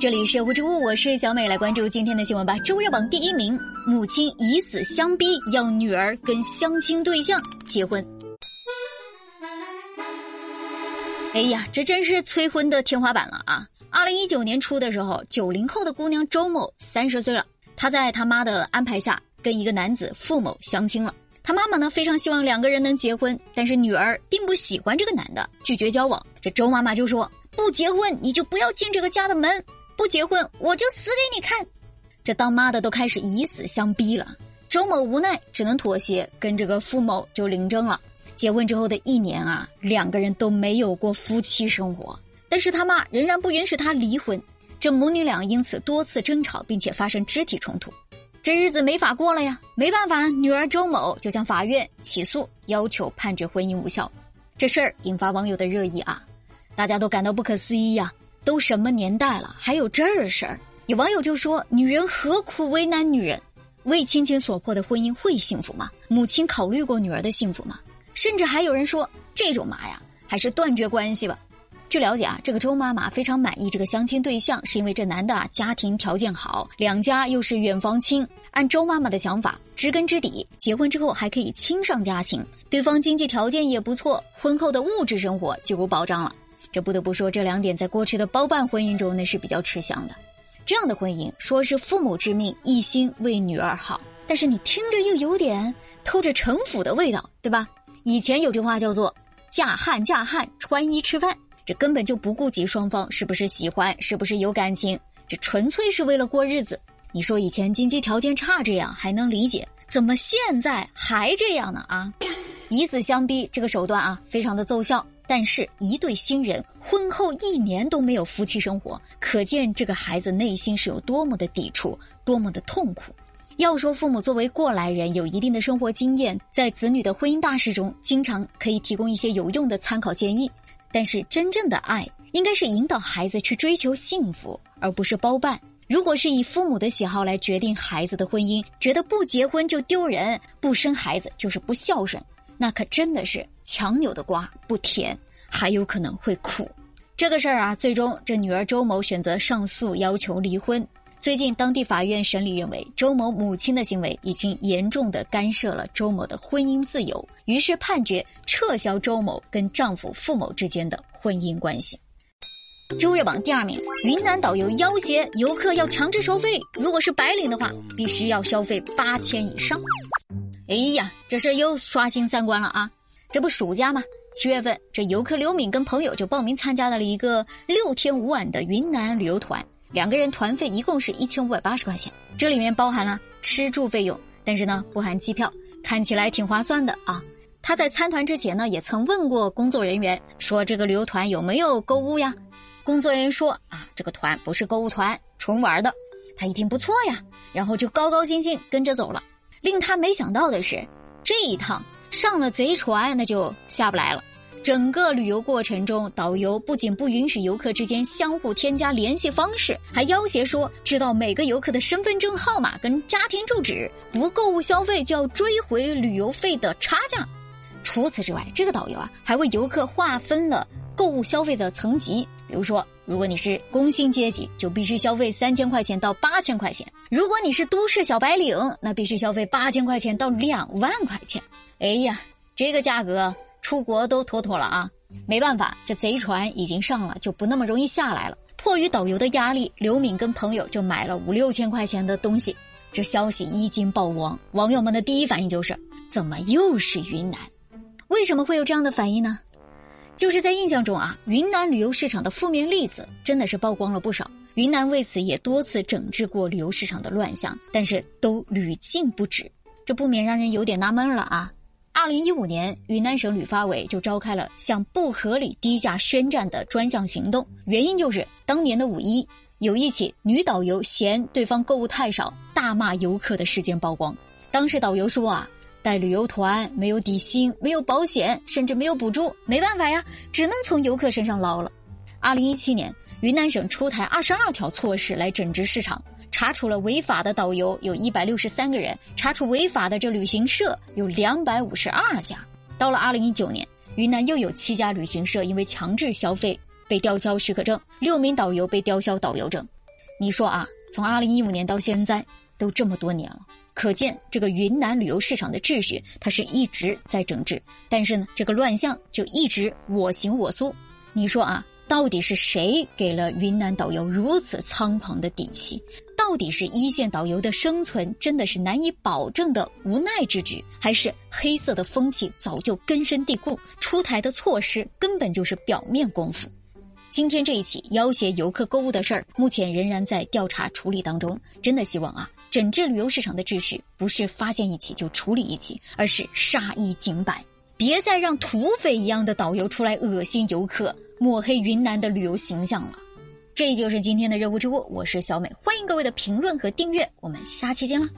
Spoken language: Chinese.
这里是无之物，我是小美，来关注今天的新闻吧。周日榜第一名，母亲以死相逼，要女儿跟相亲对象结婚。哎呀，这真是催婚的天花板了啊！二零一九年初的时候，九零后的姑娘周某三十岁了，她在她妈的安排下跟一个男子付某相亲了。她妈妈呢非常希望两个人能结婚，但是女儿并不喜欢这个男的，拒绝交往。这周妈妈就说：“不结婚你就不要进这个家的门。”不结婚，我就死给你看！这当妈的都开始以死相逼了。周某无奈，只能妥协，跟这个付某就领证了。结婚之后的一年啊，两个人都没有过夫妻生活，但是他妈仍然不允许他离婚。这母女俩因此多次争吵，并且发生肢体冲突。这日子没法过了呀，没办法，女儿周某就向法院起诉，要求判决婚姻无效。这事儿引发网友的热议啊，大家都感到不可思议呀。都什么年代了，还有这事儿？有网友就说：“女人何苦为难女人？为亲情所迫的婚姻会幸福吗？母亲考虑过女儿的幸福吗？”甚至还有人说：“这种妈呀，还是断绝关系吧。”据了解啊，这个周妈妈非常满意这个相亲对象，是因为这男的家庭条件好，两家又是远房亲。按周妈妈的想法，知根知底，结婚之后还可以亲上加亲，对方经济条件也不错，婚后的物质生活就有保障了。这不得不说，这两点在过去的包办婚姻中那是比较吃香的。这样的婚姻说是父母之命，一心为女儿好，但是你听着又有点透着城府的味道，对吧？以前有句话叫做“嫁汉嫁汉，穿衣吃饭”，这根本就不顾及双方是不是喜欢，是不是有感情，这纯粹是为了过日子。你说以前经济条件差这样还能理解，怎么现在还这样呢？啊，以死相逼这个手段啊，非常的奏效。但是，一对新人婚后一年都没有夫妻生活，可见这个孩子内心是有多么的抵触，多么的痛苦。要说父母作为过来人，有一定的生活经验，在子女的婚姻大事中，经常可以提供一些有用的参考建议。但是，真正的爱应该是引导孩子去追求幸福，而不是包办。如果是以父母的喜好来决定孩子的婚姻，觉得不结婚就丢人，不生孩子就是不孝顺。那可真的是强扭的瓜不甜，还有可能会苦。这个事儿啊，最终这女儿周某选择上诉，要求离婚。最近当地法院审理认为，周某母亲的行为已经严重的干涉了周某的婚姻自由，于是判决撤销周某跟丈夫付某之间的婚姻关系。周日榜第二名，云南导游要挟游客要强制收费，如果是白领的话，必须要消费八千以上。哎呀，这事又刷新三观了啊！这不暑假吗？七月份，这游客刘敏跟朋友就报名参加了一个六天五晚的云南旅游团，两个人团费一共是一千五百八十块钱，这里面包含了吃住费用，但是呢不含机票，看起来挺划算的啊。他在参团之前呢，也曾问过工作人员说这个旅游团有没有购物呀？工作人员说啊，这个团不是购物团，纯玩的。他一听不错呀，然后就高高兴兴跟着走了。令他没想到的是，这一趟上了贼船，那就下不来了。整个旅游过程中，导游不仅不允许游客之间相互添加联系方式，还要挟说知道每个游客的身份证号码跟家庭住址，不购物消费就要追回旅游费的差价。除此之外，这个导游啊，还为游客划分了购物消费的层级，比如说。如果你是工薪阶级，就必须消费三千块钱到八千块钱；如果你是都市小白领，那必须消费八千块钱到两万块钱。哎呀，这个价格出国都妥妥了啊！没办法，这贼船已经上了，就不那么容易下来了。迫于导游的压力，刘敏跟朋友就买了五六千块钱的东西。这消息一经曝光，网友们的第一反应就是：怎么又是云南？为什么会有这样的反应呢？就是在印象中啊，云南旅游市场的负面例子真的是曝光了不少。云南为此也多次整治过旅游市场的乱象，但是都屡禁不止，这不免让人有点纳闷了啊。二零一五年，云南省旅发委就召开了向不合理低价宣战的专项行动，原因就是当年的五一有一起女导游嫌对方购物太少，大骂游客的事件曝光。当时导游说啊。带旅游团没有底薪，没有保险，甚至没有补助，没办法呀，只能从游客身上捞了。二零一七年，云南省出台二十二条措施来整治市场，查处了违法的导游有一百六十三个人，查处违法的这旅行社有两百五十二家。到了二零一九年，云南又有七家旅行社因为强制消费被吊销许可证，六名导游被吊销导游证。你说啊，从二零一五年到现在都这么多年了，可见这个云南旅游市场的秩序它是一直在整治，但是呢，这个乱象就一直我行我素。你说啊，到底是谁给了云南导游如此猖狂的底气？到底是一线导游的生存真的是难以保证的无奈之举，还是黑色的风气早就根深蒂固，出台的措施根本就是表面功夫？今天这一起要挟游客购物的事儿，目前仍然在调查处理当中。真的希望啊，整治旅游市场的秩序不是发现一起就处理一起，而是杀一儆百，别再让土匪一样的导游出来恶心游客、抹黑云南的旅游形象了。这就是今天的热乎知乎，我是小美，欢迎各位的评论和订阅，我们下期见啦。